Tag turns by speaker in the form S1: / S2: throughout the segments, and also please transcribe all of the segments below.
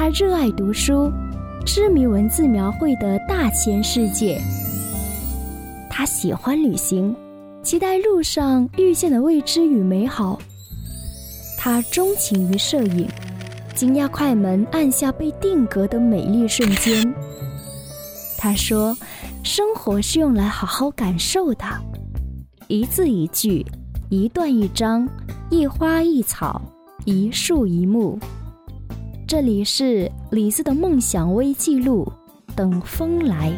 S1: 他热爱读书，痴迷文字描绘的大千世界。他喜欢旅行，期待路上遇见的未知与美好。他钟情于摄影，惊讶快门按下被定格的美丽瞬间。他说：“生活是用来好好感受的，一字一句，一段一章，一花一草，一树一木。”这里是李子的梦想微记录，等风来。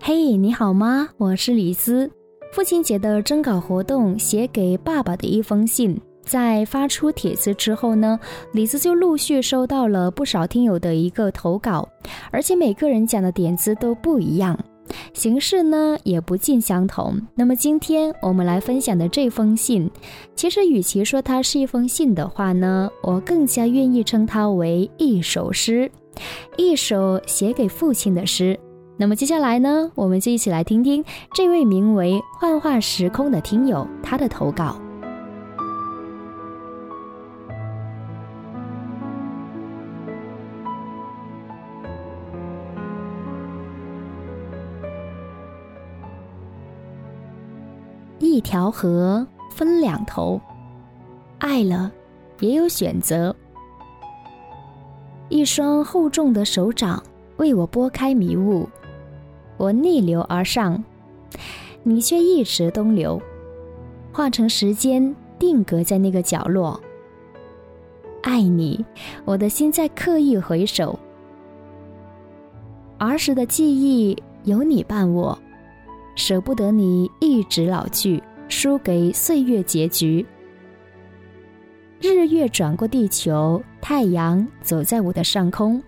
S1: 嘿，你好吗？我是李斯。父亲节的征稿活动，写给爸爸的一封信，在发出帖子之后呢，李斯就陆续收到了不少听友的一个投稿，而且每个人讲的点子都不一样，形式呢也不尽相同。那么今天我们来分享的这封信，其实与其说它是一封信的话呢，我更加愿意称它为一首诗，一首写给父亲的诗。那么接下来呢，我们就一起来听听这位名为“幻化时空”的听友他的投稿。一条河分两头，爱了也有选择。一双厚重的手掌为我拨开迷雾。我逆流而上，你却一直东流，化成时间定格在那个角落。爱你，我的心在刻意回首。儿时的记忆有你伴我，舍不得你一直老去，输给岁月结局。日月转过地球，太阳走在我的上空。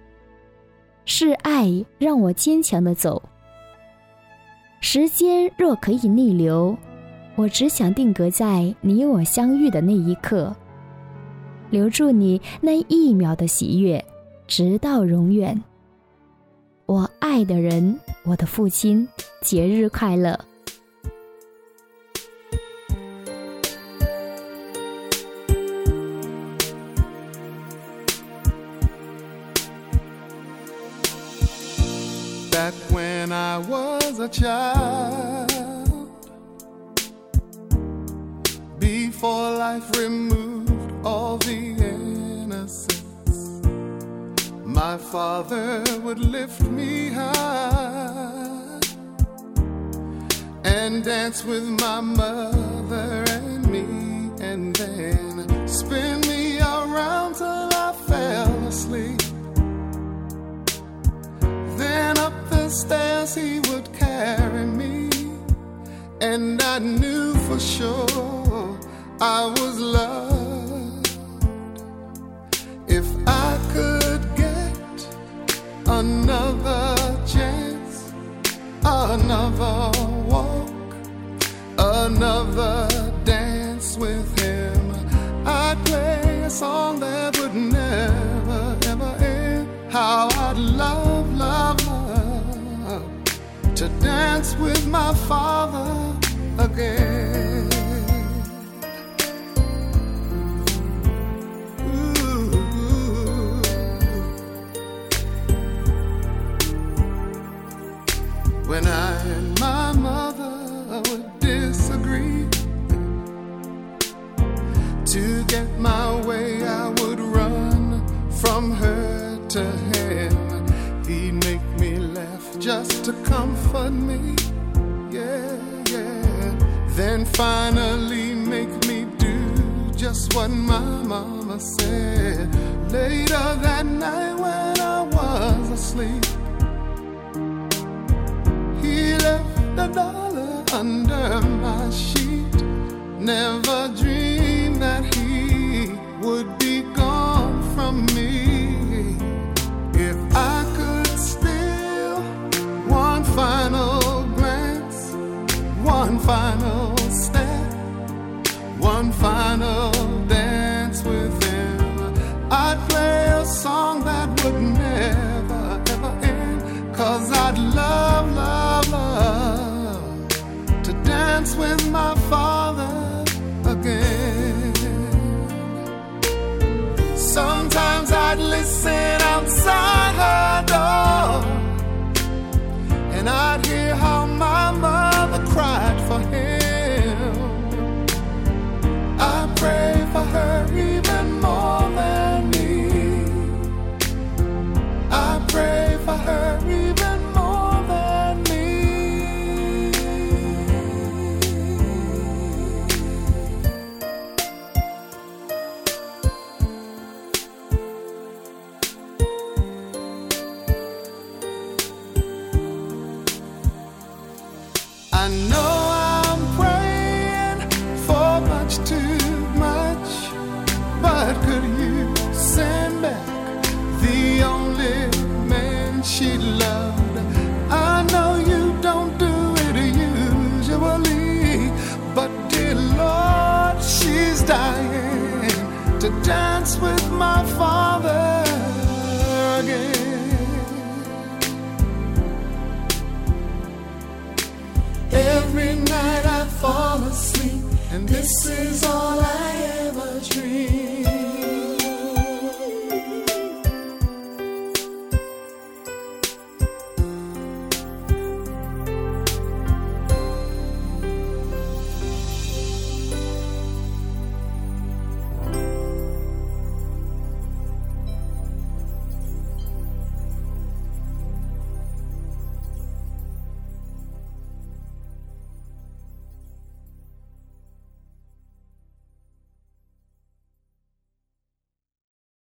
S1: 是爱让我坚强的走。时间若可以逆流，我只想定格在你我相遇的那一刻，留住你那一秒的喜悦，直到永远。我爱的人，我的父亲，节日快乐。
S2: a child before life removed all the innocence. My father would lift me and dance with my mother and me, and then spin me around till I fell asleep. Then up the stairs he would carry me, and I knew for sure I was loved. If I could get another chance, another another dance with him, I'd play a song that would never, ever end. How I'd love, love, to dance with my father again. Get my way, I would run from her to him. He'd make me laugh just to comfort me. Yeah, yeah. Then finally make me do just what my mama said. Later that night when I was asleep, he left a dollar under my sheet. Never dreamed dance with my father again. Every night I fall asleep, and this is all I ever dream.